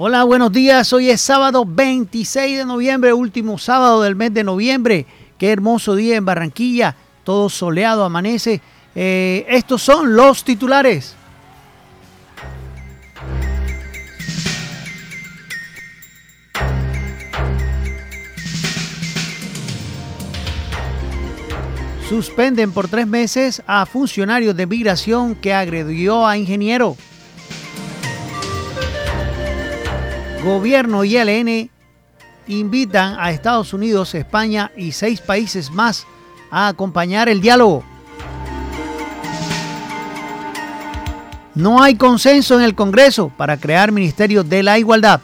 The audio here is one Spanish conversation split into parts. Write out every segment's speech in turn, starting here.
Hola, buenos días. Hoy es sábado 26 de noviembre, último sábado del mes de noviembre. Qué hermoso día en Barranquilla. Todo soleado, amanece. Eh, estos son los titulares. Suspenden por tres meses a funcionarios de migración que agredió a ingeniero. Gobierno y ELN invitan a Estados Unidos, España y seis países más a acompañar el diálogo. No hay consenso en el Congreso para crear Ministerio de la Igualdad.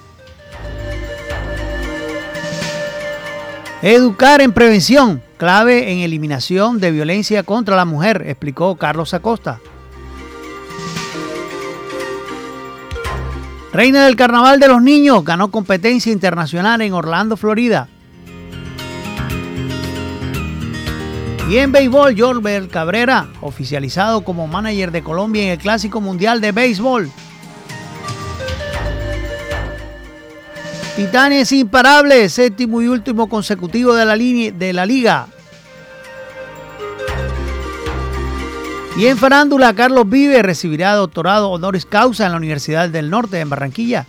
Educar en prevención, clave en eliminación de violencia contra la mujer, explicó Carlos Acosta. Reina del Carnaval de los Niños ganó competencia internacional en Orlando, Florida. Y en béisbol, Jorbert Cabrera, oficializado como manager de Colombia en el Clásico Mundial de Béisbol. Titanes imparables, séptimo y último consecutivo de la, de la liga. Y en farándula, Carlos Vive recibirá doctorado honoris causa en la Universidad del Norte en Barranquilla.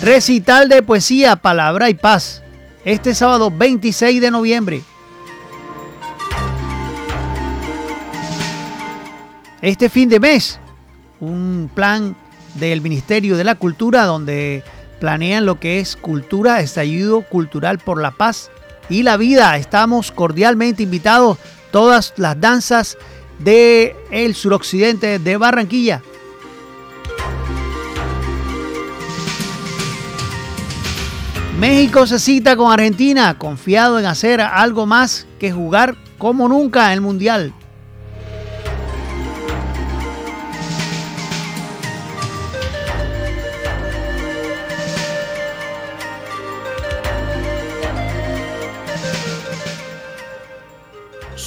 Recital de poesía, palabra y paz. Este sábado 26 de noviembre. Este fin de mes, un plan del Ministerio de la Cultura donde planean lo que es cultura, estallido cultural por la paz y la vida. Estamos cordialmente invitados todas las danzas del el suroccidente de Barranquilla. México se cita con Argentina, confiado en hacer algo más que jugar como nunca en el Mundial.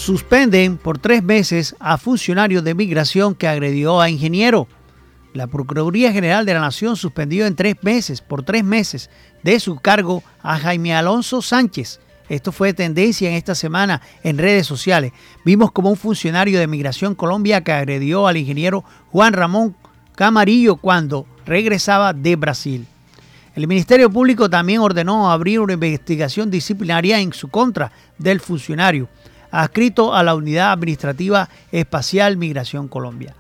Suspenden por tres meses a funcionario de migración que agredió a ingeniero. La Procuraduría General de la Nación suspendió en tres meses, por tres meses, de su cargo a Jaime Alonso Sánchez. Esto fue tendencia en esta semana en redes sociales. Vimos como un funcionario de Migración Colombia que agredió al ingeniero Juan Ramón Camarillo cuando regresaba de Brasil. El Ministerio Público también ordenó abrir una investigación disciplinaria en su contra del funcionario adscrito a la Unidad Administrativa Espacial Migración Colombia.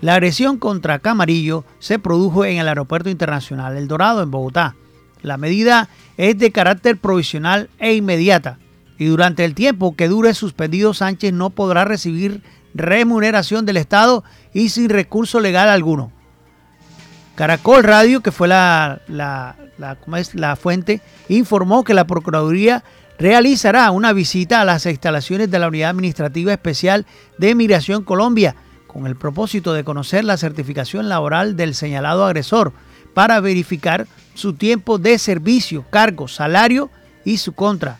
La agresión contra Camarillo se produjo en el Aeropuerto Internacional El Dorado, en Bogotá. La medida es de carácter provisional e inmediata y durante el tiempo que dure suspendido Sánchez no podrá recibir remuneración del Estado y sin recurso legal alguno. Caracol Radio, que fue la, la, la fuente, informó que la Procuraduría realizará una visita a las instalaciones de la Unidad Administrativa Especial de Migración Colombia con el propósito de conocer la certificación laboral del señalado agresor para verificar su tiempo de servicio, cargo, salario y su contra.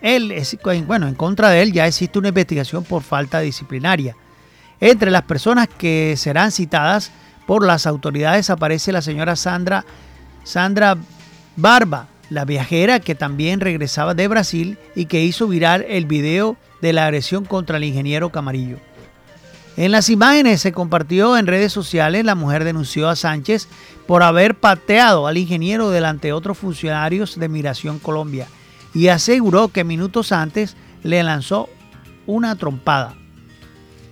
Él bueno, en contra de él ya existe una investigación por falta disciplinaria. Entre las personas que serán citadas por las autoridades aparece la señora Sandra, Sandra Barba, la viajera que también regresaba de Brasil y que hizo viral el video de la agresión contra el ingeniero Camarillo. En las imágenes se compartió en redes sociales, la mujer denunció a Sánchez por haber pateado al ingeniero delante de otros funcionarios de Migración Colombia y aseguró que minutos antes le lanzó una trompada.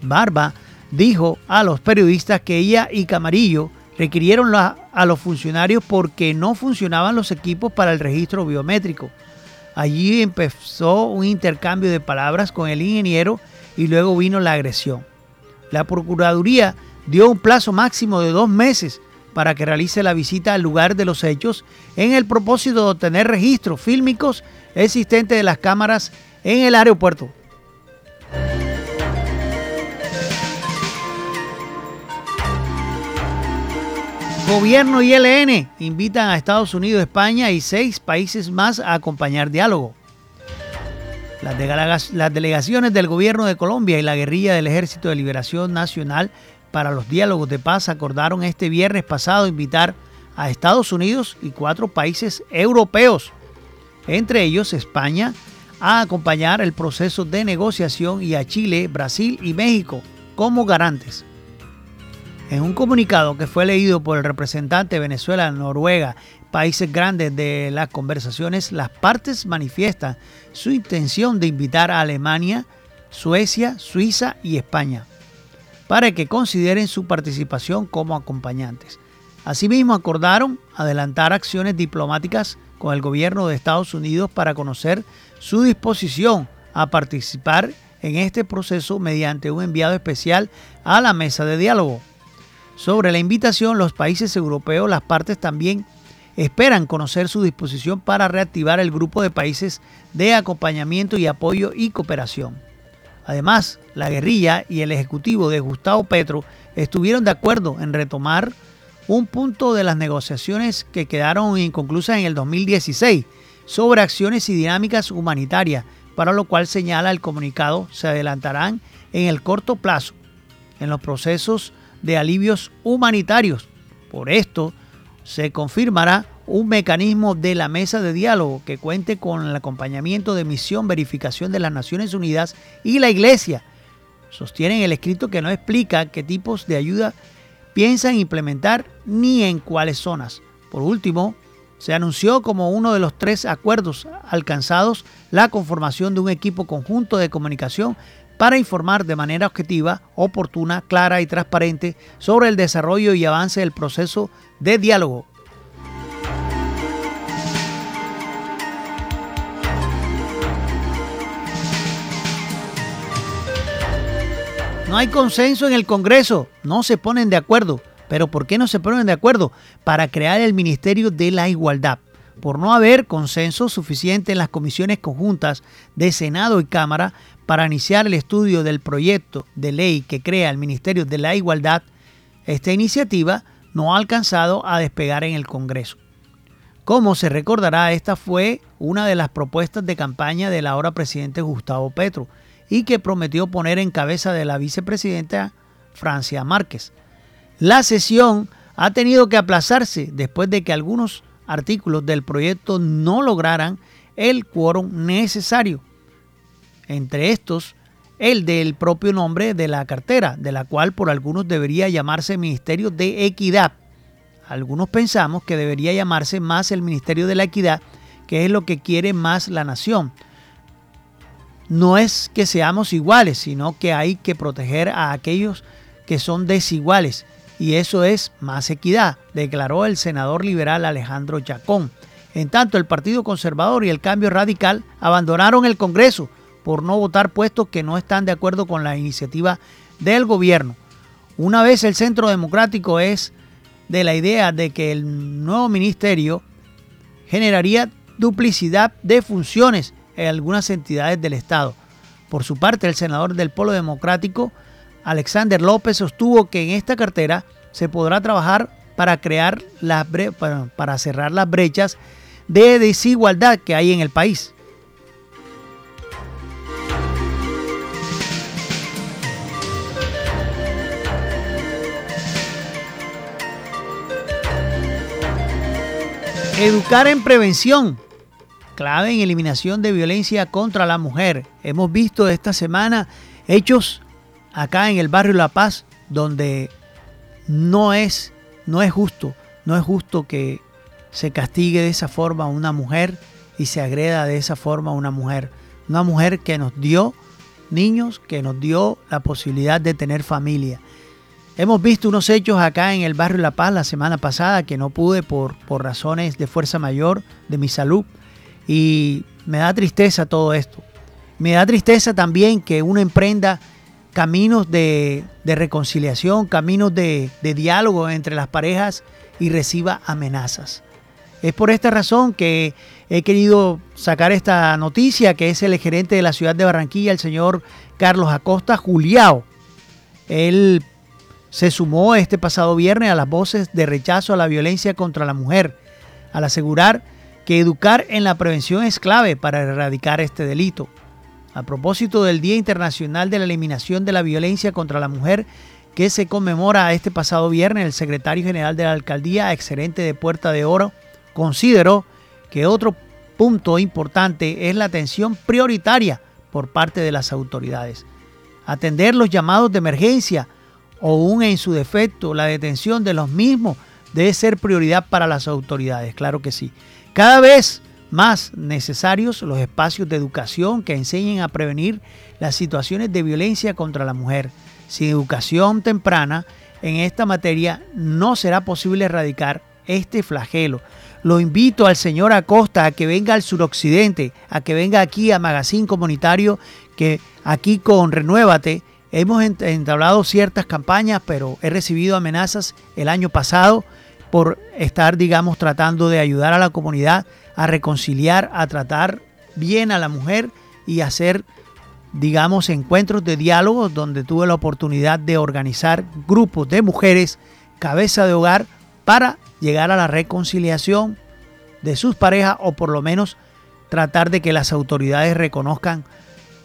Barba dijo a los periodistas que ella y Camarillo requirieron a los funcionarios porque no funcionaban los equipos para el registro biométrico. Allí empezó un intercambio de palabras con el ingeniero y luego vino la agresión. La Procuraduría dio un plazo máximo de dos meses para que realice la visita al lugar de los hechos en el propósito de obtener registros fílmicos existentes de las cámaras en el aeropuerto. Gobierno y ELN invitan a Estados Unidos, España y seis países más a acompañar diálogo. Las, delegaciones del gobierno de Colombia y la guerrilla del Ejército de Liberación Nacional para los diálogos de paz acordaron este viernes pasado invitar a Estados Unidos y cuatro países europeos, entre ellos España, a acompañar el proceso de negociación y a Chile, Brasil y México como garantes. En un comunicado que fue leído por el representante de Venezuela, Noruega, países grandes de las conversaciones, las partes manifiestan su intención de invitar a Alemania, Suecia, Suiza y España para que consideren su participación como acompañantes. Asimismo, acordaron adelantar acciones diplomáticas con el gobierno de Estados Unidos para conocer su disposición a participar en este proceso mediante un enviado especial a la mesa de diálogo. Sobre la invitación, los países europeos, las partes también esperan conocer su disposición para reactivar el grupo de países de acompañamiento y apoyo y cooperación. Además, la guerrilla y el ejecutivo de Gustavo Petro estuvieron de acuerdo en retomar un punto de las negociaciones que quedaron inconclusas en el 2016 sobre acciones y dinámicas humanitarias, para lo cual señala el comunicado se adelantarán en el corto plazo en los procesos de alivios humanitarios. Por esto, se confirmará un mecanismo de la mesa de diálogo que cuente con el acompañamiento de misión verificación de las Naciones Unidas y la Iglesia. Sostienen el escrito que no explica qué tipos de ayuda piensan implementar ni en cuáles zonas. Por último, se anunció como uno de los tres acuerdos alcanzados la conformación de un equipo conjunto de comunicación para informar de manera objetiva, oportuna, clara y transparente sobre el desarrollo y avance del proceso de diálogo. No hay consenso en el Congreso, no se ponen de acuerdo. Pero ¿por qué no se ponen de acuerdo? Para crear el Ministerio de la Igualdad. Por no haber consenso suficiente en las comisiones conjuntas de Senado y Cámara para iniciar el estudio del proyecto de ley que crea el Ministerio de la Igualdad, esta iniciativa no ha alcanzado a despegar en el Congreso. Como se recordará, esta fue una de las propuestas de campaña del ahora presidente Gustavo Petro y que prometió poner en cabeza de la vicepresidenta Francia Márquez. La sesión ha tenido que aplazarse después de que algunos artículos del proyecto no lograran el quórum necesario. Entre estos, el del propio nombre de la cartera, de la cual por algunos debería llamarse Ministerio de Equidad. Algunos pensamos que debería llamarse más el Ministerio de la Equidad, que es lo que quiere más la nación. No es que seamos iguales, sino que hay que proteger a aquellos que son desiguales. Y eso es más equidad, declaró el senador liberal Alejandro Chacón. En tanto, el Partido Conservador y el Cambio Radical abandonaron el Congreso por no votar puestos que no están de acuerdo con la iniciativa del gobierno. Una vez el Centro Democrático es de la idea de que el nuevo ministerio generaría duplicidad de funciones en algunas entidades del Estado. Por su parte, el senador del Polo Democrático, Alexander López, sostuvo que en esta cartera se podrá trabajar para crear para cerrar las brechas de desigualdad que hay en el país. Educar en prevención, clave en eliminación de violencia contra la mujer. Hemos visto esta semana hechos acá en el barrio La Paz donde no es, no es justo, no es justo que se castigue de esa forma a una mujer y se agreda de esa forma a una mujer. Una mujer que nos dio niños, que nos dio la posibilidad de tener familia. Hemos visto unos hechos acá en el barrio La Paz la semana pasada que no pude por, por razones de fuerza mayor de mi salud y me da tristeza todo esto. Me da tristeza también que uno emprenda caminos de, reconciliación, caminos de, diálogo entre las parejas y reciba amenazas. Es por esta razón que he querido sacar esta noticia, que es el gerente de la ciudad de Barranquilla, el señor Carlos Acosta Juliao. Él se sumó este pasado viernes a las voces de rechazo a la violencia contra la mujer, al asegurar que educar en la prevención es clave para erradicar este delito. A propósito del Día Internacional de la Eliminación de la Violencia contra la Mujer, que se conmemora este pasado viernes, el secretario general de la alcaldía, excelente de Puerta de Oro, consideró que otro punto importante es la atención prioritaria por parte de las autoridades. Atender los llamados de emergencia o aún en su defecto la detención de los mismos debe ser prioridad para las autoridades, claro que sí. Cada vez más necesarios los espacios de educación que enseñen a prevenir las situaciones de violencia contra la mujer. Sin educación temprana en esta materia no será posible erradicar este flagelo. Lo invito al señor Acosta a que venga al suroccidente, a que venga aquí a Magazine Comunitario, que aquí con Renuévate hemos entablado ciertas campañas, pero he recibido amenazas el año pasado por estar, digamos, tratando de ayudar a la comunidad a reconciliar, a tratar bien a la mujer y hacer, digamos, encuentros de diálogo donde tuve la oportunidad de organizar grupos de mujeres, cabeza de hogar, para llegar a la reconciliación de sus parejas o por lo menos tratar de que las autoridades reconozcan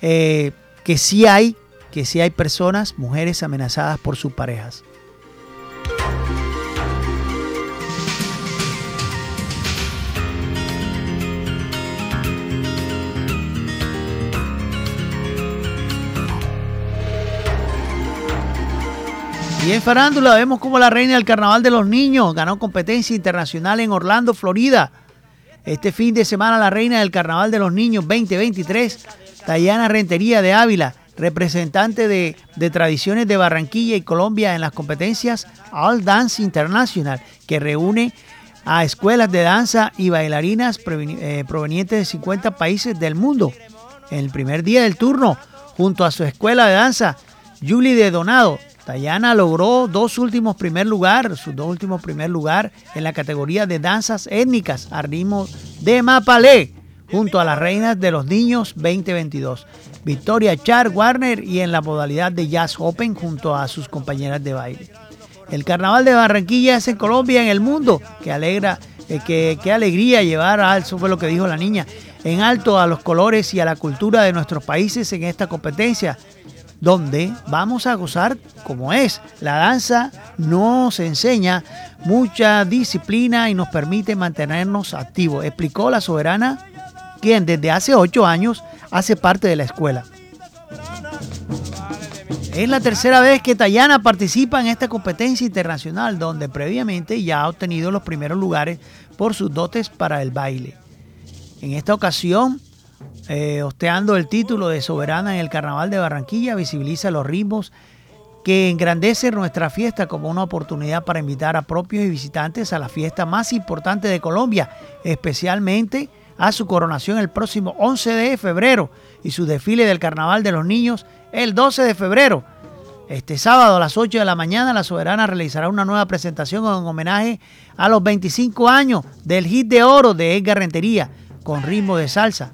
eh, que sí hay, que sí hay personas, mujeres amenazadas por sus parejas. Y en farándula vemos como la reina del carnaval de los niños ganó competencia internacional en Orlando, Florida. Este fin de semana la reina del carnaval de los niños 2023, Tayana Rentería de Ávila, representante de, de, tradiciones de Barranquilla y Colombia en las competencias All Dance International, que reúne a escuelas de danza y bailarinas eh, provenientes de 50 países del mundo. En el primer día del turno, junto a su escuela de danza, Julie de Donado, Tayana logró dos últimos primer lugar, sus dos últimos primer lugar en la categoría de danzas étnicas a ritmo de Mapalé, junto a las reinas de los niños 2022. Victoria Char Warner y en la modalidad de Jazz Open junto a sus compañeras de baile. El carnaval de Barranquilla es en Colombia, en el mundo. Que alegra, eh, alegría llevar a, eso fue lo que dijo la niña, en alto a los colores y a la cultura de nuestros países en esta competencia donde vamos a gozar como es. La danza nos enseña mucha disciplina y nos permite mantenernos activos, explicó la soberana, quien desde hace ocho años hace parte de la escuela. Es la tercera vez que Tayana participa en esta competencia internacional, donde previamente ya ha obtenido los primeros lugares por sus dotes para el baile. En esta ocasión eh, osteando el título de soberana en el Carnaval de Barranquilla, visibiliza los ritmos que engrandecen nuestra fiesta como una oportunidad para invitar a propios y visitantes a la fiesta más importante de Colombia, especialmente a su coronación el próximo 11 de febrero y su desfile del Carnaval de los Niños el 12 de febrero. Este sábado a las 8 de la mañana la Soberana realizará una nueva presentación en homenaje a los 25 años del hit de oro de Edgar Rentería con ritmo de salsa.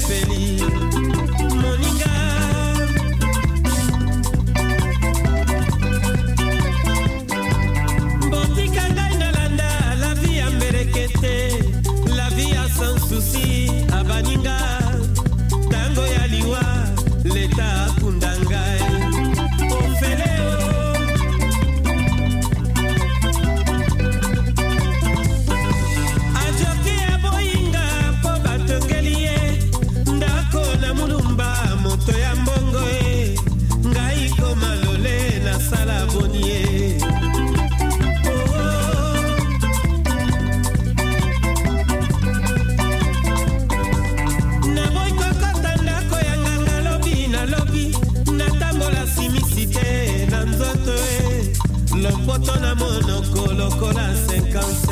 feliz. Moto na monoko lokola 57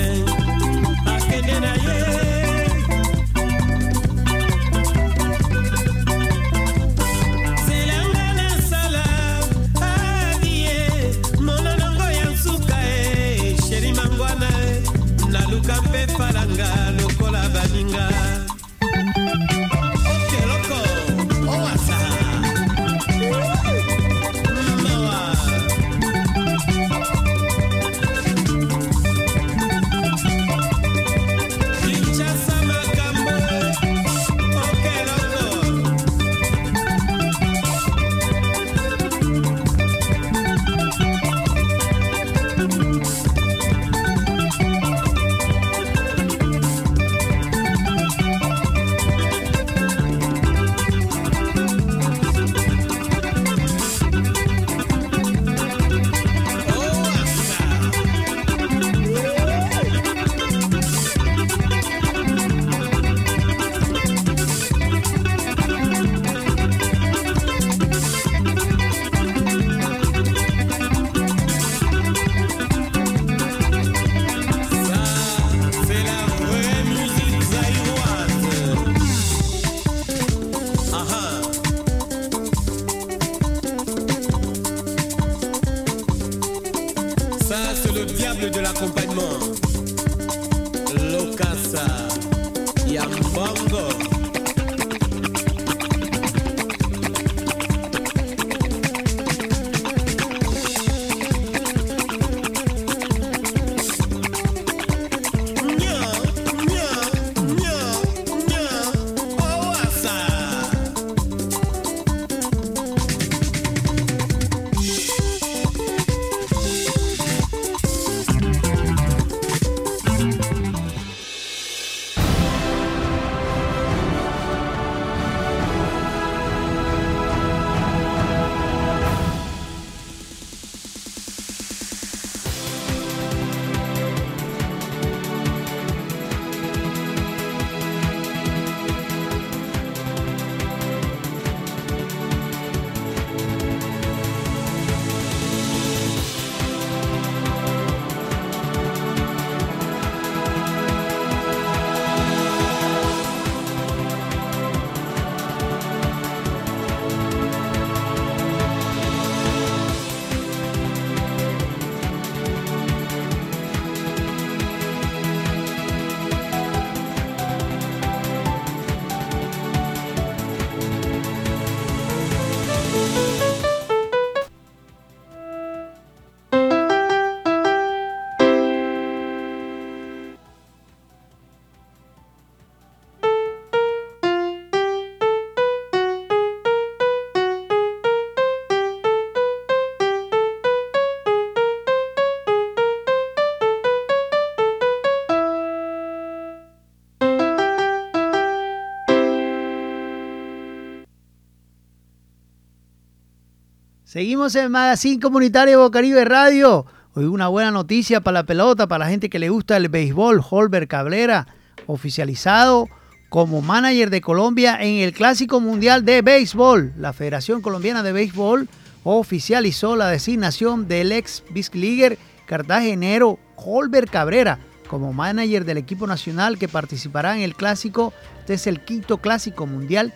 Seguimos en Magazine Comunitario Bocaribe Radio. Hoy una buena noticia para la pelota, para la gente que le gusta el béisbol. Holber Cabrera, oficializado como manager de Colombia en el Clásico Mundial de Béisbol. La Federación Colombiana de Béisbol oficializó la designación del ex Leaguer cartagenero Holber Cabrera como manager del equipo nacional que participará en el Clásico. Este es el quinto Clásico Mundial,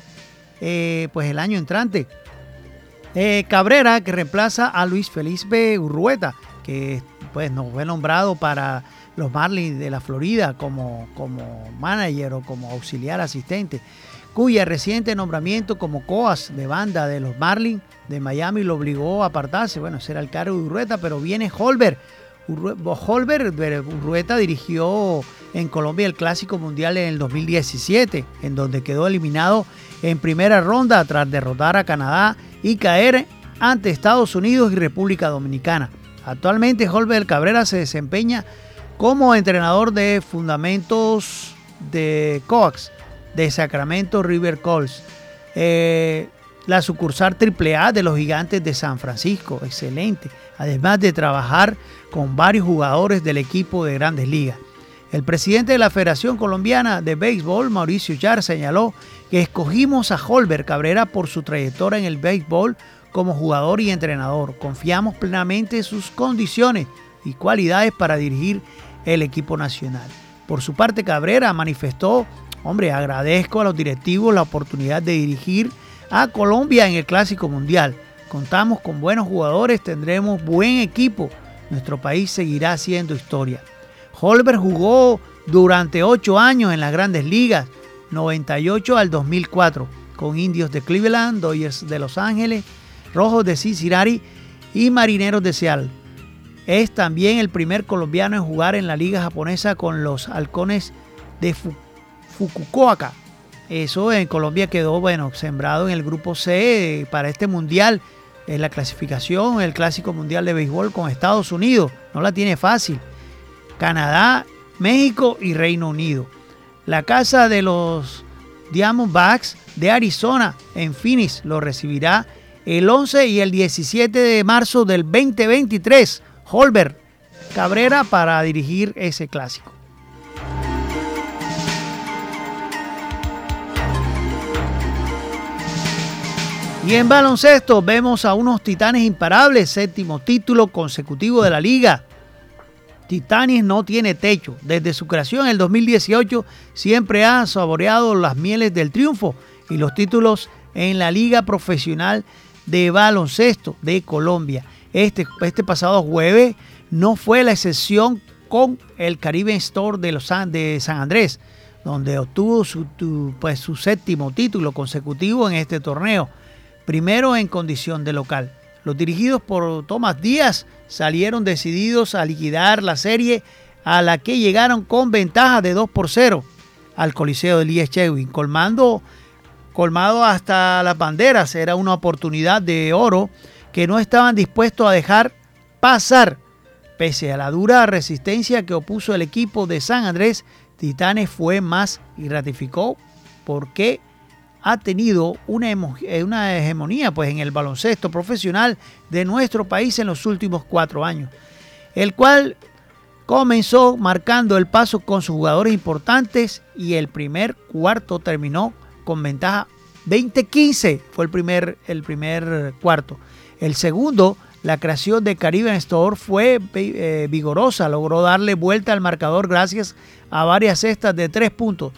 eh, pues el año entrante. Eh, Cabrera, que reemplaza a Luis Felipe Urrueta, que pues nos fue nombrado para los Marlins de la Florida como, como manager o como auxiliar asistente, cuya reciente nombramiento como coas de banda de los Marlins de Miami lo obligó a apartarse. Bueno, será el cargo de Urrueta, pero viene Holber. Holber Urrueta dirigió en Colombia el Clásico Mundial en el 2017, en donde quedó eliminado en primera ronda tras derrotar a Canadá y caer ante Estados Unidos y República Dominicana. Actualmente Holber Cabrera se desempeña como entrenador de fundamentos de COAX de Sacramento River Calls, eh, la sucursal AAA de los Gigantes de San Francisco, excelente, además de trabajar con varios jugadores del equipo de grandes ligas. El presidente de la Federación Colombiana de Béisbol, Mauricio Yar, señaló que escogimos a Holber Cabrera por su trayectoria en el béisbol como jugador y entrenador. Confiamos plenamente en sus condiciones y cualidades para dirigir el equipo nacional. Por su parte, Cabrera manifestó, hombre, agradezco a los directivos la oportunidad de dirigir a Colombia en el Clásico Mundial. Contamos con buenos jugadores, tendremos buen equipo. Nuestro país seguirá haciendo historia. Holber jugó durante ocho años en las grandes ligas 98 al 2004, con Indios de Cleveland, Dodgers de Los Ángeles, Rojos de Cincinnati y Marineros de Seattle. Es también el primer colombiano en jugar en la liga japonesa con los halcones de Fukuoka. Eso en Colombia quedó, bueno, sembrado en el grupo C para este mundial. En la clasificación, el clásico mundial de béisbol con Estados Unidos. No la tiene fácil. Canadá, México y Reino Unido. La casa de los Diamondbacks de Arizona en Phoenix lo recibirá el 11 y el 17 de marzo del 2023. Holber Cabrera para dirigir ese clásico. Y en baloncesto vemos a unos titanes imparables, séptimo título consecutivo de la liga. Titanes no tiene techo. Desde su creación en el 2018 siempre ha saboreado las mieles del triunfo y los títulos en la Liga Profesional de Baloncesto de Colombia. Este, este pasado jueves no fue la excepción con el Caribe Store de, los, de San Andrés, donde obtuvo pues, su séptimo título consecutivo en este torneo, primero en condición de local. Los dirigidos por Tomás Díaz salieron decididos a liquidar la serie a la que llegaron con ventaja de 2 por 0 al Coliseo de Elías Chewin, colmando, colmado hasta las banderas. Era una oportunidad de oro que no estaban dispuestos a dejar pasar. Pese a la dura resistencia que opuso el equipo de San Andrés, Titanes fue más y ratificó por qué ha tenido una, eh, una hegemonía pues, en el baloncesto profesional de nuestro país en los últimos cuatro años, el cual comenzó marcando el paso con sus jugadores importantes y el primer cuarto terminó con ventaja 20-15, fue el primer, el primer cuarto. El segundo, la creación de Caribbean Store fue eh, vigorosa, logró darle vuelta al marcador gracias a varias cestas de tres puntos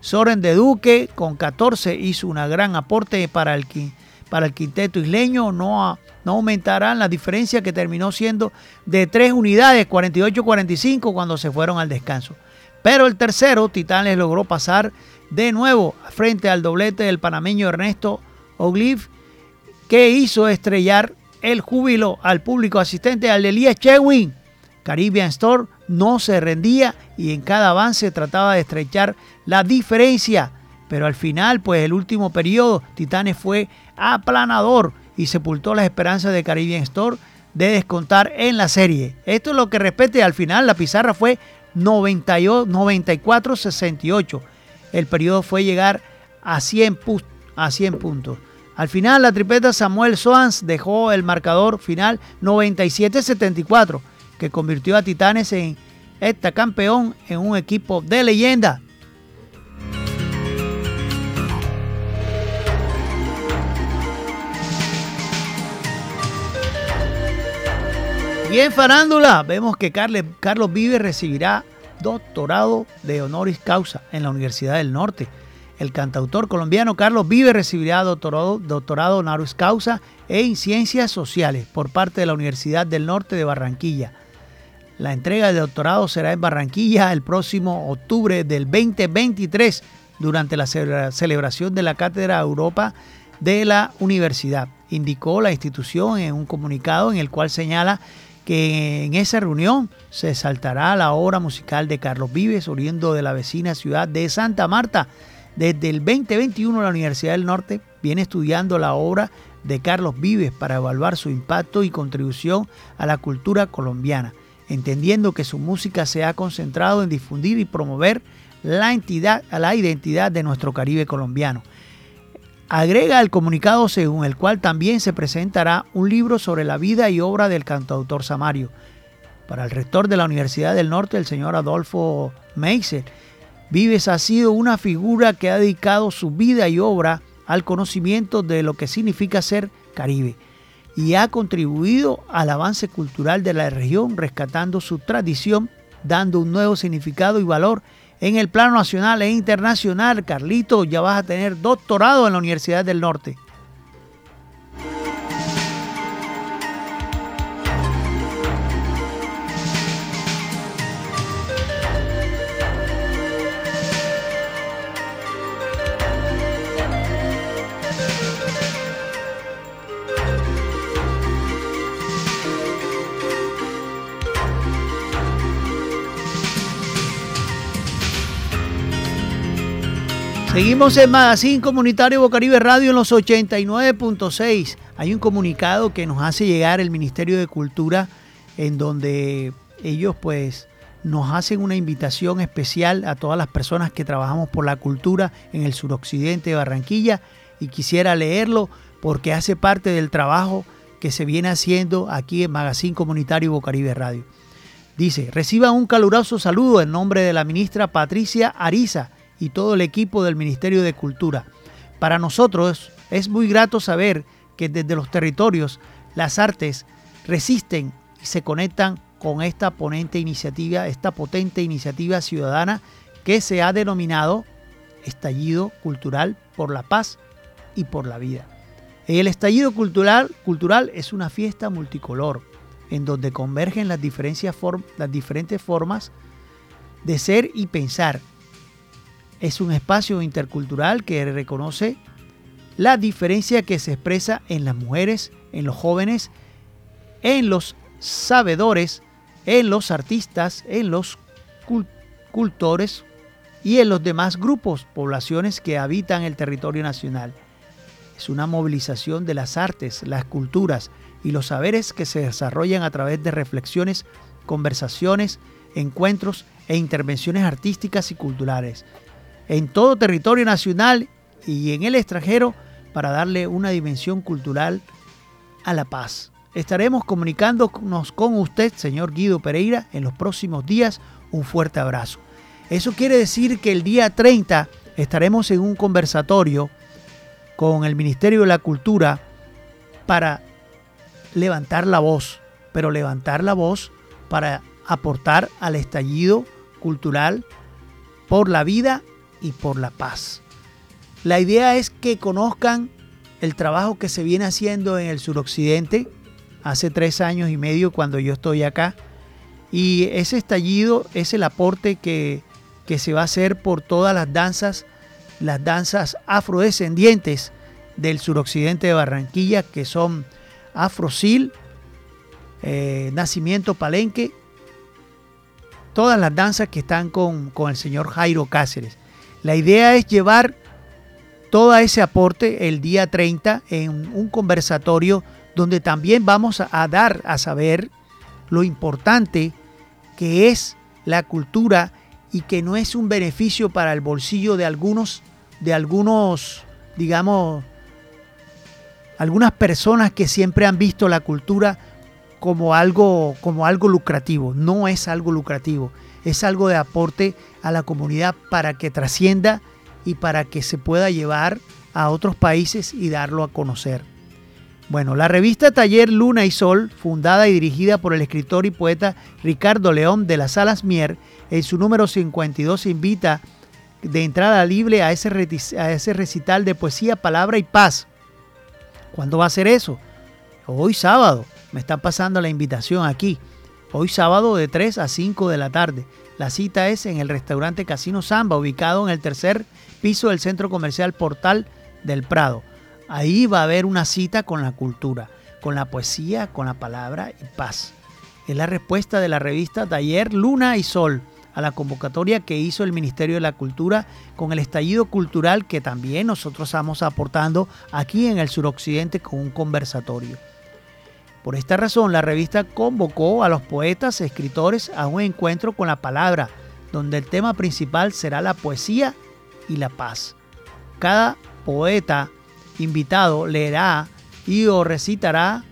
Soren de Duque con 14 hizo una gran aporte para el, para el quinteto isleño. No, no aumentarán la diferencia que terminó siendo de 3 unidades, 48-45 cuando se fueron al descanso. Pero el tercero, Titanes logró pasar de nuevo frente al doblete del panameño Ernesto Ogliv, que hizo estrellar el júbilo al público asistente al Elías Chewin. Caribbean Store no se rendía y en cada avance trataba de estrechar la diferencia. Pero al final, pues el último periodo, Titanes fue aplanador y sepultó las esperanzas de Caribbean Store de descontar en la serie. Esto es lo que respete al final, la pizarra fue 94-68. El periodo fue llegar a 100, a 100 puntos. Al final, la tripeta Samuel Swans dejó el marcador final 97-74, que convirtió a Titanes en esta campeón en un equipo de leyenda. Y en farándula vemos que Carlos Vives recibirá doctorado de honoris causa en la Universidad del Norte. El cantautor colombiano Carlos Vive recibirá doctorado, doctorado honoris causa en Ciencias Sociales por parte de la Universidad del Norte de Barranquilla. La entrega de doctorado será en Barranquilla el próximo octubre del 2023 durante la celebración de la Cátedra Europa de la universidad, indicó la institución en un comunicado en el cual señala que en esa reunión se saltará la obra musical de Carlos Vives, oriendo de la vecina ciudad de Santa Marta, desde el 2021 la Universidad del Norte viene estudiando la obra de Carlos Vives para evaluar su impacto y contribución a la cultura colombiana, entendiendo que su música se ha concentrado en difundir y promover la, entidad, la identidad de nuestro Caribe colombiano. Agrega el comunicado según el cual también se presentará un libro sobre la vida y obra del cantautor Samario. Para el rector de la Universidad del Norte, el señor Adolfo Meisel, Vives ha sido una figura que ha dedicado su vida y obra al conocimiento de lo que significa ser Caribe y ha contribuido al avance cultural de la región rescatando su tradición, dando un nuevo significado y valor en el plano nacional e internacional. Carlito, ya vas a tener doctorado en la Universidad del Norte. Seguimos en Magazine Comunitario Bocaribe Radio en los 89.6. Hay un comunicado que nos hace llegar el Ministerio de Cultura en donde ellos pues nos hacen una invitación especial a todas las personas que trabajamos por la cultura en el suroccidente de Barranquilla y quisiera leerlo porque hace parte del trabajo que se viene haciendo aquí en Magazine Comunitario Bocaribe Radio. Dice, reciba un caluroso saludo en nombre de la ministra Patricia Ariza y todo el equipo del Ministerio de Cultura. Para nosotros es muy grato saber que desde los territorios las artes resisten y se conectan con esta ponente iniciativa, esta potente iniciativa ciudadana que se ha denominado Estallido Cultural por la Paz y por la Vida. El estallido cultural, cultural es una fiesta multicolor en donde convergen las, las diferentes formas de ser y pensar es un espacio intercultural que reconoce la diferencia que se expresa en las mujeres, en los jóvenes, en los sabedores, en los artistas, en los cultores y en los demás grupos, poblaciones que habitan el territorio nacional. Es una movilización de las artes, las culturas y los saberes que se desarrollan a través de reflexiones, conversaciones, encuentros e intervenciones artísticas y culturales en todo territorio nacional y en el extranjero para darle una dimensión cultural a la paz. Estaremos comunicándonos con usted, señor Guido Pereira, en los próximos días. Un fuerte abrazo. Eso quiere decir que el día 30 estaremos en un conversatorio con el Ministerio de la Cultura para levantar la voz, pero levantar la voz para aportar al estallido cultural por la vida y por la paz. La idea es que conozcan el trabajo que se viene haciendo en el suroccidente hace tres años y medio cuando yo estoy acá. Y ese estallido es el aporte que, que se va a hacer por todas las danzas, las danzas afrodescendientes del suroccidente de Barranquilla, que son Afrosil, eh, Nacimiento Palenque, todas las danzas que están con, con el señor Jairo Cáceres. La idea es llevar todo ese aporte el día 30 en un conversatorio donde también vamos a dar a saber lo importante que es la cultura y que no es un beneficio para el bolsillo de algunos, de algunos, digamos, algunas personas que siempre han visto la cultura como algo, como algo lucrativo. No es algo lucrativo, es algo de aporte a la comunidad para que trascienda y para que se pueda llevar a otros países y darlo a conocer. Bueno, la revista Taller Luna y Sol, fundada y dirigida por el escritor y poeta Ricardo León de las Salas Mier, en su número 52 invita de entrada libre a ese, a ese recital de poesía, palabra y paz. ¿Cuándo va a ser eso? Hoy sábado. Me están pasando la invitación aquí. Hoy sábado de 3 a 5 de la tarde. La cita es en el restaurante Casino Samba, ubicado en el tercer piso del centro comercial Portal del Prado. Ahí va a haber una cita con la cultura, con la poesía, con la palabra y paz. Es la respuesta de la revista Taller Luna y Sol a la convocatoria que hizo el Ministerio de la Cultura con el estallido cultural que también nosotros estamos aportando aquí en el suroccidente con un conversatorio. Por esta razón, la revista convocó a los poetas, escritores a un encuentro con la palabra, donde el tema principal será la poesía y la paz. Cada poeta invitado leerá y o recitará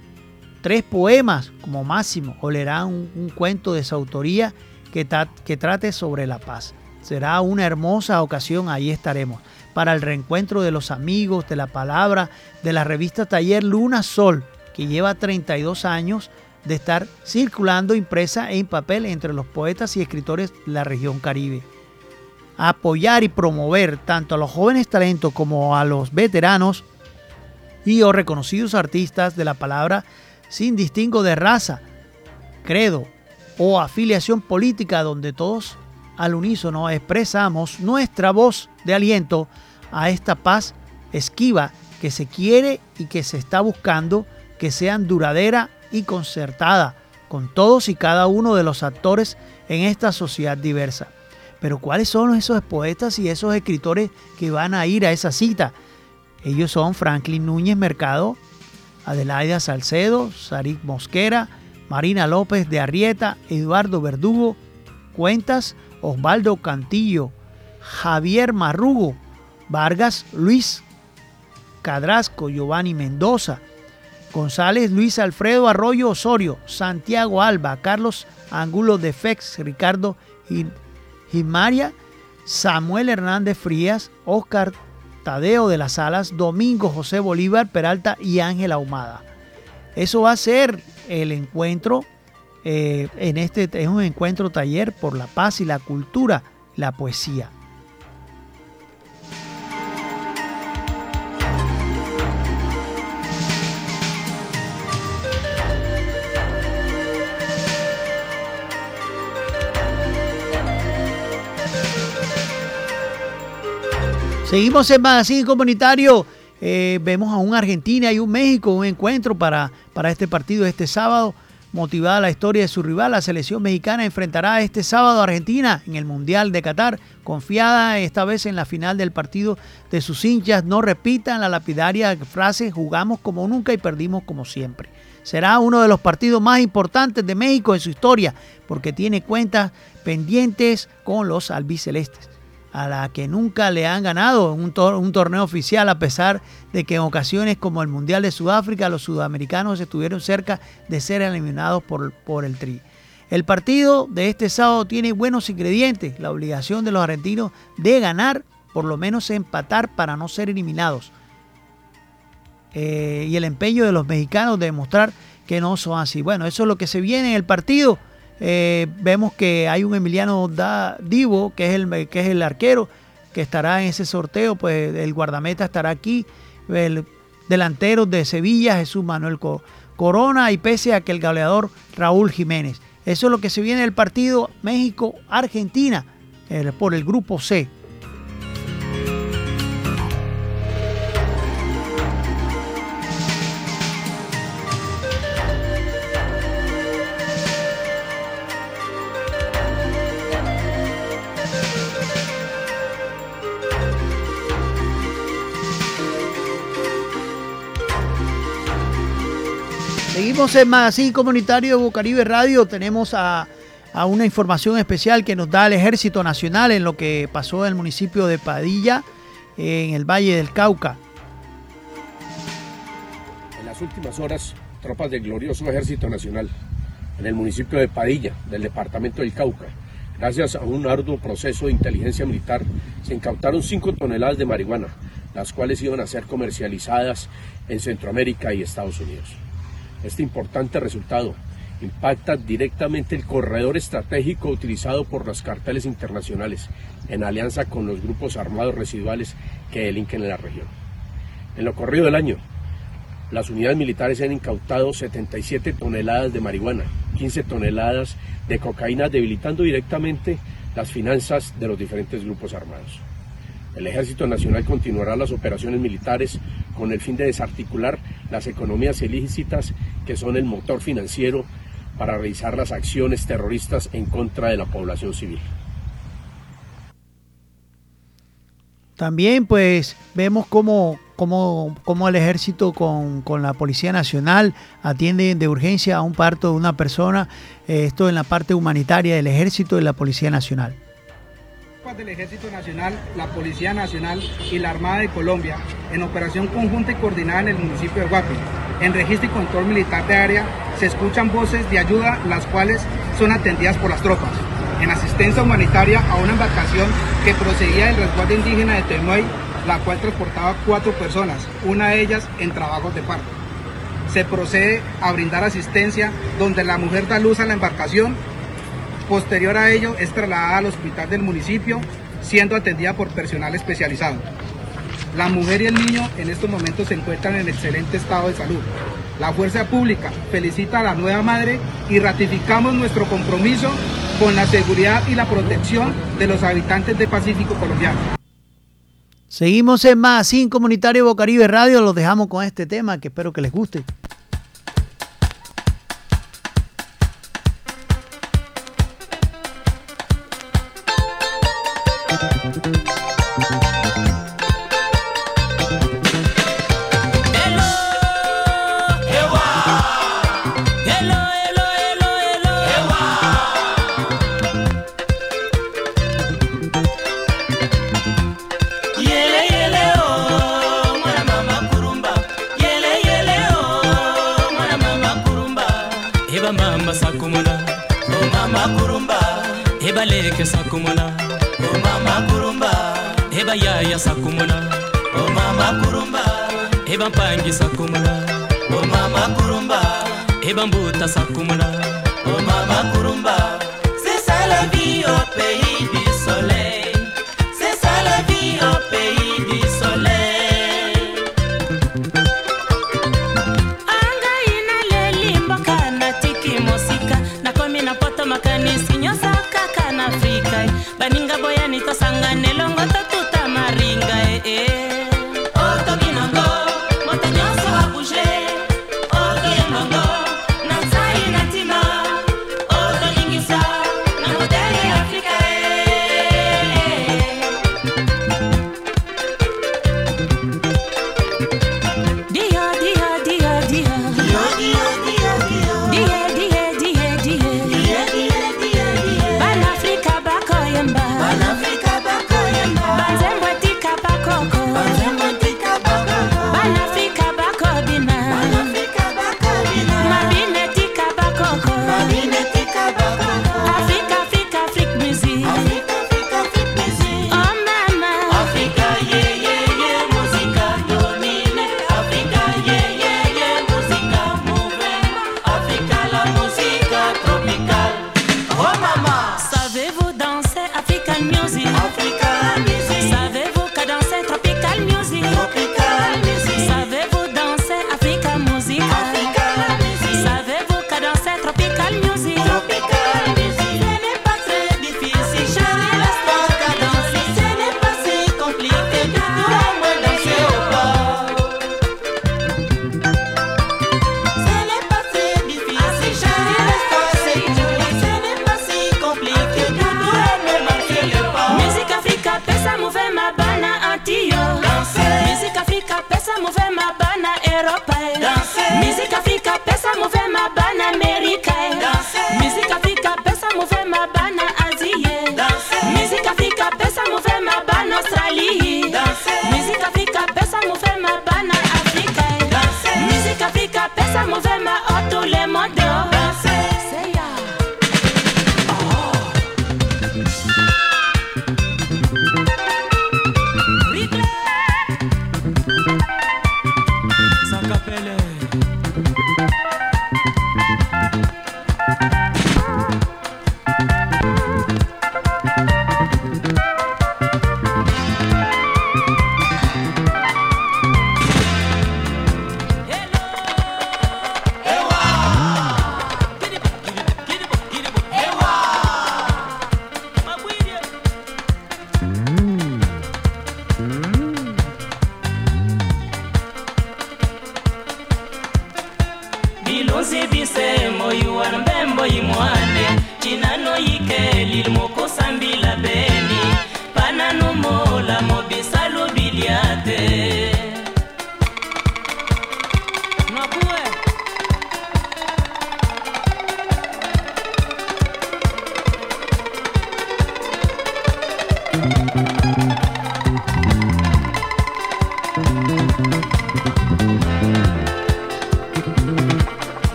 tres poemas como máximo o leerá un, cuento de su autoría que, que trate sobre la paz. Será una hermosa ocasión, ahí estaremos, para el reencuentro de los amigos, de la palabra, de la revista Taller Luna Sol, que lleva 32 años de estar circulando impresa en papel entre los poetas y escritores de la región Caribe. Apoyar y promover tanto a los jóvenes talentos como a los veteranos y o reconocidos artistas de la palabra sin distingo de raza, credo o afiliación política donde todos al unísono expresamos nuestra voz de aliento a esta paz esquiva que se quiere y que se está buscando que sean duradera y concertada con todos y cada uno de los actores en esta sociedad diversa. Pero ¿cuáles son esos poetas y esos escritores que van a ir a esa cita? Ellos son Franklin Núñez Mercado, Adelaida Salcedo, Sarik Mosquera, Marina López de Arrieta, Eduardo Verdugo, Cuentas, Osvaldo Cantillo, Javier Marrugo, Vargas Luis Cadrasco, Giovanni Mendoza, González Luis Alfredo Arroyo Osorio, Santiago Alba, Carlos Angulo de Fex, Ricardo Gimaria, Samuel Hernández Frías, Oscar Tadeo de las Alas, Domingo José Bolívar Peralta y Ángel Ahumada. Eso va a ser el encuentro, eh, en este es un encuentro taller por la paz y la cultura, la poesía. Seguimos en Magazine Comunitario. Eh, vemos a un Argentina y un México, un encuentro para, para este partido este sábado. Motivada la historia de su rival, la selección mexicana enfrentará este sábado a Argentina en el Mundial de Qatar, confiada esta vez en la final del partido de sus hinchas. No repitan la lapidaria frase jugamos como nunca y perdimos como siempre. Será uno de los partidos más importantes de México en su historia porque tiene cuentas pendientes con los albicelestes a la que nunca le han ganado un, un, torneo oficial, a pesar de que en ocasiones como el Mundial de Sudáfrica los sudamericanos estuvieron cerca de ser eliminados por, el Tri. El partido de este sábado tiene buenos ingredientes, la obligación de los argentinos de ganar, por lo menos empatar para no ser eliminados. Eh, y el empeño de los mexicanos de demostrar que no son así. Bueno, eso es lo que se viene en el partido. Eh, vemos que hay un Emiliano Divo, que es, el, que es el arquero, que estará en ese sorteo, pues el guardameta estará aquí, el delantero de Sevilla, Jesús Manuel Corona, y pese a que el goleador Raúl Jiménez. Eso es lo que se viene del partido México-Argentina eh, por el grupo C. Seguimos en Magazine Comunitario de Bocaribe Radio. Tenemos a, una información especial que nos da el Ejército Nacional en lo que pasó en el municipio de Padilla, en el Valle del Cauca. las últimas horas, tropas del glorioso Ejército Nacional en el municipio de Padilla, del departamento del Cauca, gracias a un arduo proceso de inteligencia militar, se incautaron 5 toneladas de marihuana, las cuales iban a ser comercializadas en Centroamérica y Estados Unidos. Este importante resultado impacta directamente el corredor estratégico utilizado por los carteles internacionales en alianza con los grupos armados residuales que delinquen en la región. En lo corrido del año, las unidades militares han incautado 77 toneladas de marihuana, 15 toneladas de cocaína, debilitando directamente las finanzas de los diferentes grupos armados. El Ejército Nacional continuará las operaciones militares con el fin de desarticular las economías ilícitas que son el motor financiero para realizar las acciones terroristas en contra de la población civil. También pues vemos cómo, cómo, cómo el ejército con, con, la Policía Nacional atiende de urgencia a un parto de una persona, eh, esto en la parte humanitaria del ejército y la Policía Nacional del Ejército Nacional, la Policía Nacional y la Armada de Colombia en operación conjunta y coordinada en el municipio de Guapi. En registro y control militar de área se escuchan voces de ayuda, las cuales son atendidas por las tropas. En asistencia humanitaria a una embarcación que procedía del resguardo indígena de Temuey, la cual transportaba cuatro personas, una de ellas en trabajos de parto. Se procede a brindar asistencia donde la mujer da luz a la embarcación Posterior a ello es trasladada al hospital del municipio, siendo atendida por personal especializado. La mujer y el niño en estos momentos se encuentran en excelente estado de salud. La Fuerza Pública felicita a la nueva madre y ratificamos nuestro compromiso con la seguridad y la protección de los habitantes de Pacífico colombiano. Seguimos en más, sin Comunitario Bocaribe Radio, los dejamos con este tema que espero que les guste.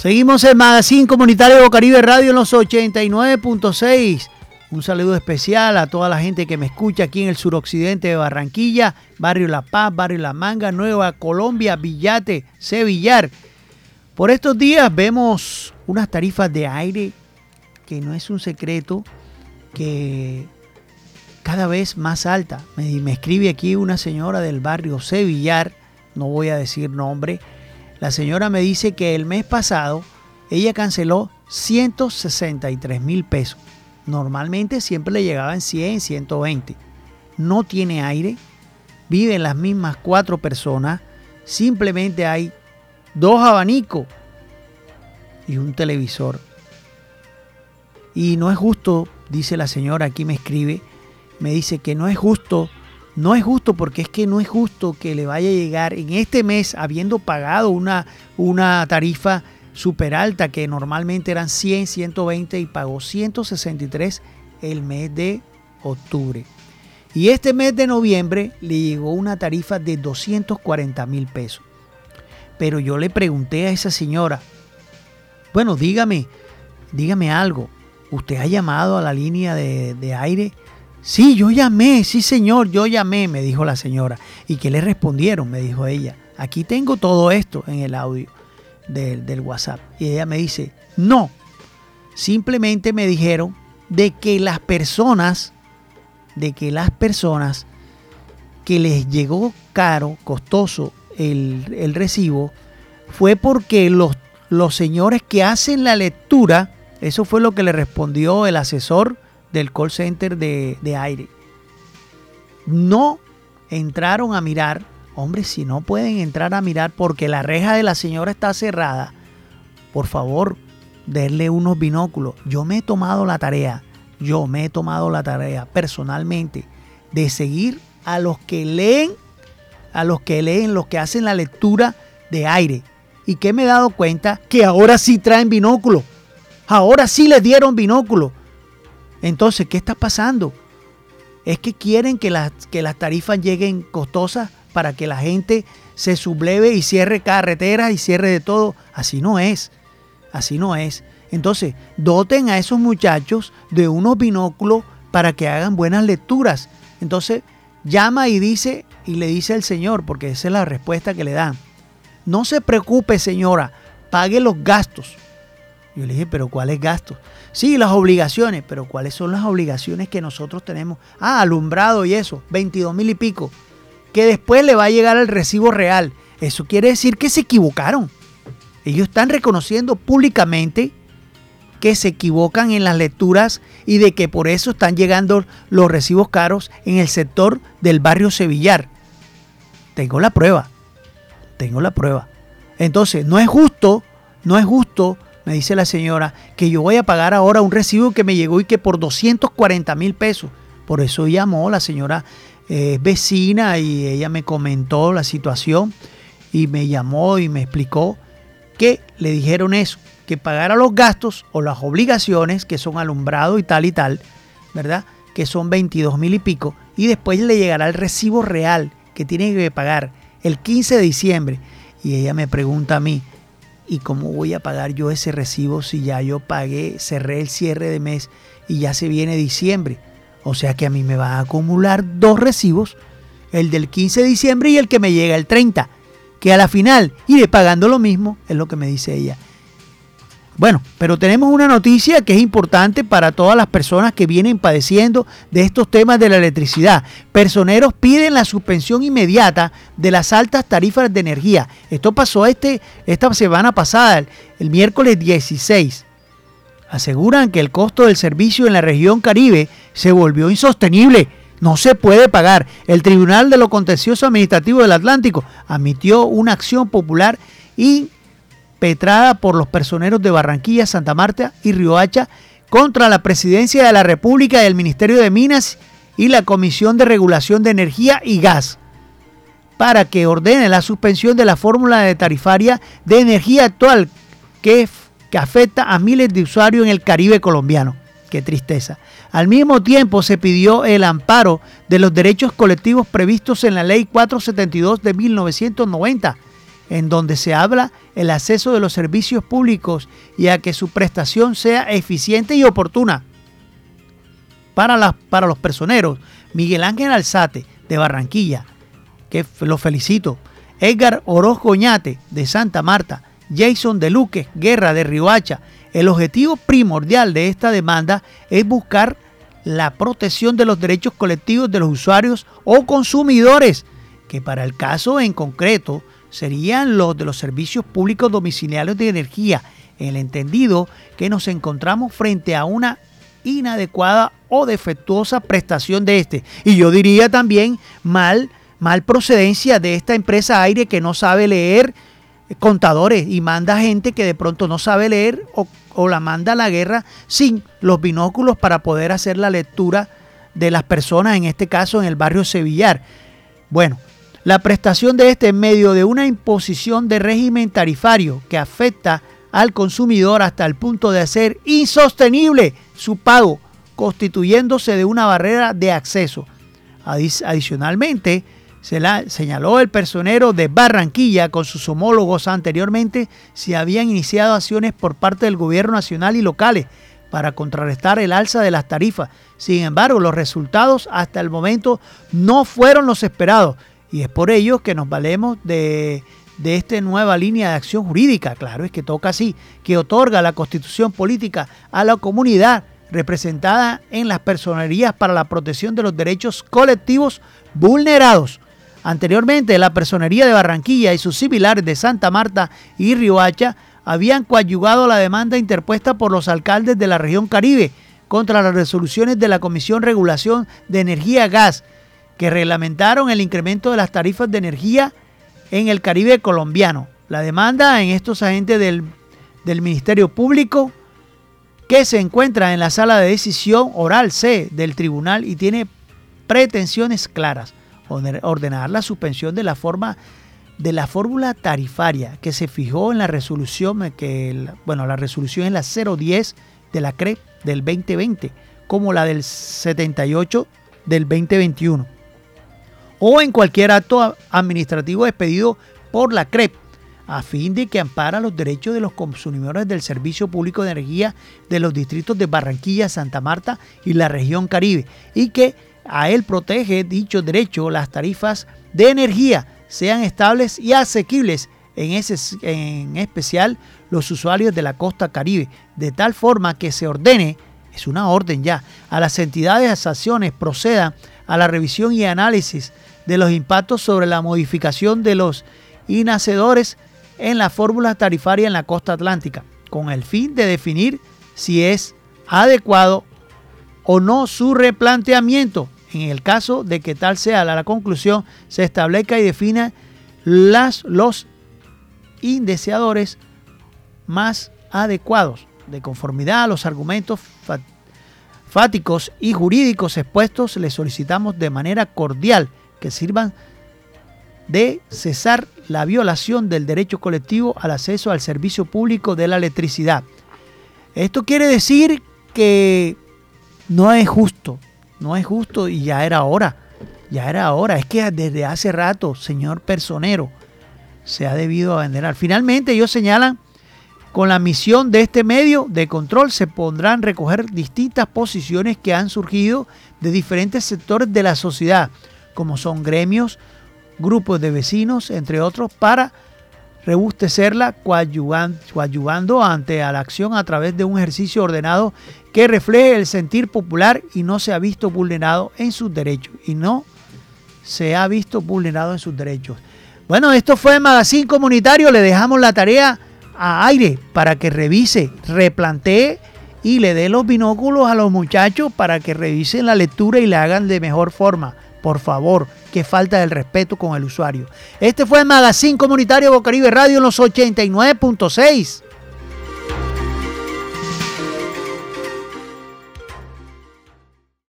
Seguimos el Magazine Comunitario Bocaribe Radio en los 89.6. Un saludo especial a toda la gente que me escucha aquí en el suroccidente de Barranquilla, Barrio La Paz, Barrio La Manga, Nueva Colombia, Villate, Sevillar. Por estos días vemos unas tarifas de aire que no es un secreto, que cada vez más alta. Me, me escribe aquí una señora del barrio Sevillar, no voy a decir nombre. La señora me dice que el mes pasado ella canceló 163 mil pesos. Normalmente siempre le llegaban 100, 120. No tiene aire, viven las mismas cuatro personas, simplemente hay dos abanicos y un televisor. Y no es justo, dice la señora, aquí me escribe, me dice que no es justo, no es justo porque es que no es justo que le vaya a llegar en este mes, habiendo pagado una, una tarifa súper alta, que normalmente eran 100, 120 y pagó 163 el mes de octubre. Y este mes de noviembre le llegó una tarifa de 240 mil pesos. Pero yo le pregunté a esa señora, bueno, dígame, dígame algo. ¿Usted ha llamado a la línea de, de aire? Sí, yo llamé, sí señor, yo llamé, me dijo la señora. ¿Y qué le respondieron? Me dijo ella. Aquí tengo todo esto en el audio del, del WhatsApp. Y ella me dice, no, simplemente me dijeron de que las personas, de que las personas que les llegó caro, costoso el, el recibo, fue porque los, los señores que hacen la lectura, eso fue lo que le respondió el asesor del call center de, de aire. No entraron a mirar, hombre, si no pueden entrar a mirar porque la reja de la señora está cerrada, por favor, denle unos binóculos. Yo me he tomado la tarea, yo me he tomado la tarea personalmente de seguir a los que leen, a los que leen, los que hacen la lectura de aire. Y que me he dado cuenta que ahora sí traen binóculos. Ahora sí les dieron binóculos. Entonces, ¿qué está pasando? Es que quieren que las, que las tarifas lleguen costosas para que la gente se subleve y cierre carreteras y cierre de todo. Así no es. Así no es. Entonces, doten a esos muchachos de unos binóculos para que hagan buenas lecturas. Entonces, llama y dice, y le dice al Señor, porque esa es la respuesta que le dan. No se preocupe, señora, pague los gastos. Yo le dije, pero ¿cuáles gastos? Sí, las obligaciones, pero ¿cuáles son las obligaciones que nosotros tenemos? Ah, alumbrado y eso, 22 mil y pico. Que después le va a llegar el recibo real. Eso quiere decir que se equivocaron. Ellos están reconociendo públicamente que se equivocan en las lecturas y de que por eso están llegando los recibos caros en el sector del barrio Sevillar. Tengo la prueba. Tengo la prueba. Entonces, no es justo, no es justo, me dice la señora, que yo voy a pagar ahora un recibo que me llegó y que por 240 mil pesos. Por eso llamó la señora eh, vecina y ella me comentó la situación y me llamó y me explicó que le dijeron eso, que pagara los gastos o las obligaciones que son alumbrado y tal y tal, ¿verdad? Que son 22 mil y pico y después le llegará el recibo real que tiene que pagar el 15 de diciembre. Y ella me pregunta a mí, ¿y cómo voy a pagar yo ese recibo si ya yo pagué, cerré el cierre de mes y ya se viene diciembre? O sea que a mí me va a acumular dos recibos, el del 15 de diciembre y el que me llega el 30, que a la final iré pagando lo mismo, es lo que me dice ella. Bueno, pero tenemos una noticia que es importante para todas las personas que vienen padeciendo de estos temas de la electricidad. Personeros piden la suspensión inmediata de las altas tarifas de energía. Esto pasó este, esta semana pasada, el, miércoles 16. Aseguran que el costo del servicio en la región Caribe se volvió insostenible. No se puede pagar. El Tribunal de lo Contencioso Administrativo del Atlántico admitió una acción popular y petrada por los personeros de Barranquilla, Santa Marta y Riohacha contra la Presidencia de la República y el Ministerio de Minas y la Comisión de Regulación de Energía y Gas para que ordene la suspensión de la fórmula de tarifaria de energía actual que, que afecta a miles de usuarios en el Caribe colombiano. Qué tristeza. Al mismo tiempo se pidió el amparo de los derechos colectivos previstos en la Ley 472 de 1990 en donde se habla el acceso de los servicios públicos y a que su prestación sea eficiente y oportuna. Para, para los personeros, Miguel Ángel Alzate de Barranquilla, que lo felicito, Edgar Orozco Oñate de Santa Marta, Jason de Luque, Guerra de Riohacha. El objetivo primordial de esta demanda es buscar la protección de los derechos colectivos de los usuarios o consumidores, que para el caso en concreto serían los de los servicios públicos domiciliarios de energía, en el entendido que nos encontramos frente a una inadecuada o defectuosa prestación de este. Y yo diría también mal, mal procedencia de esta empresa aire que no sabe leer contadores y manda gente que de pronto no sabe leer o, o la manda a la guerra sin los binóculos para poder hacer la lectura de las personas, en este caso en el barrio Sevillar. Bueno, la prestación de este en medio de una imposición de régimen tarifario que afecta al consumidor hasta el punto de hacer insostenible su pago, constituyéndose de una barrera de acceso. Adicionalmente, se la señaló el personero de Barranquilla con sus homólogos anteriormente si habían iniciado acciones por parte del gobierno nacional y locales para contrarrestar el alza de las tarifas. Sin embargo, los resultados hasta el momento no fueron los esperados y es por ello que nos valemos de, de esta nueva línea de acción jurídica, claro, es que toca así, que otorga la constitución política a la comunidad representada en las personerías para la protección de los derechos colectivos vulnerados. Anteriormente, la personería de Barranquilla y sus similares de Santa Marta y Riohacha habían coadyugado la demanda interpuesta por los alcaldes de la región Caribe contra las resoluciones de la Comisión Regulación de Energía Gas que reglamentaron el incremento de las tarifas de energía en el Caribe colombiano. La demanda en estos agentes del, del Ministerio Público que se encuentra en la sala de decisión oral C del tribunal y tiene pretensiones claras. Ordenar la suspensión de la forma de la fórmula tarifaria que se fijó en la resolución que bueno, la resolución es la 010 de la CREP del 2020 como la del 78 del 2021 o en cualquier acto administrativo expedido por la CREP a fin de que ampara los derechos de los consumidores del servicio público de energía de los distritos de Barranquilla, Santa Marta y la región Caribe y que a él protege dicho derecho las tarifas de energía sean estables y asequibles en, ese, en especial los usuarios de la costa caribe, de tal forma que se ordene, es una orden ya, a las entidades acciones procedan a la revisión y análisis de los impactos sobre la modificación de los inacedores en la fórmula tarifaria en la costa atlántica, con el fin de definir si es adecuado o no su replanteamiento. En el caso de que tal sea la, conclusión, se establezca y defina las, los indeseadores más adecuados, de conformidad a los argumentos fáticos y jurídicos expuestos, les solicitamos de manera cordial que sirvan de cesar la violación del derecho colectivo al acceso al servicio público de la electricidad. Esto quiere decir que no es justo, no es justo y ya era hora, ya era hora. Es que desde hace rato, señor personero, se ha debido abandonar. Finalmente ellos señalan, con la misión de este medio de control se pondrán a recoger distintas posiciones que han surgido de diferentes sectores de la sociedad, como son gremios, grupos de vecinos, entre otros, para rebustecerla coadyuvando ante la acción a través de un ejercicio ordenado que refleje el sentir popular y no se ha visto vulnerado en sus derechos. Y no se ha visto vulnerado en sus derechos. Bueno, esto fue Magazine Comunitario. Le dejamos la tarea a aire para que revise, replantee y le dé los binóculos a los muchachos para que revisen la lectura y la hagan de mejor forma. Por favor, que falta el respeto con el usuario. Este fue el Magazine Comunitario Bocaribe Radio en los 89.6.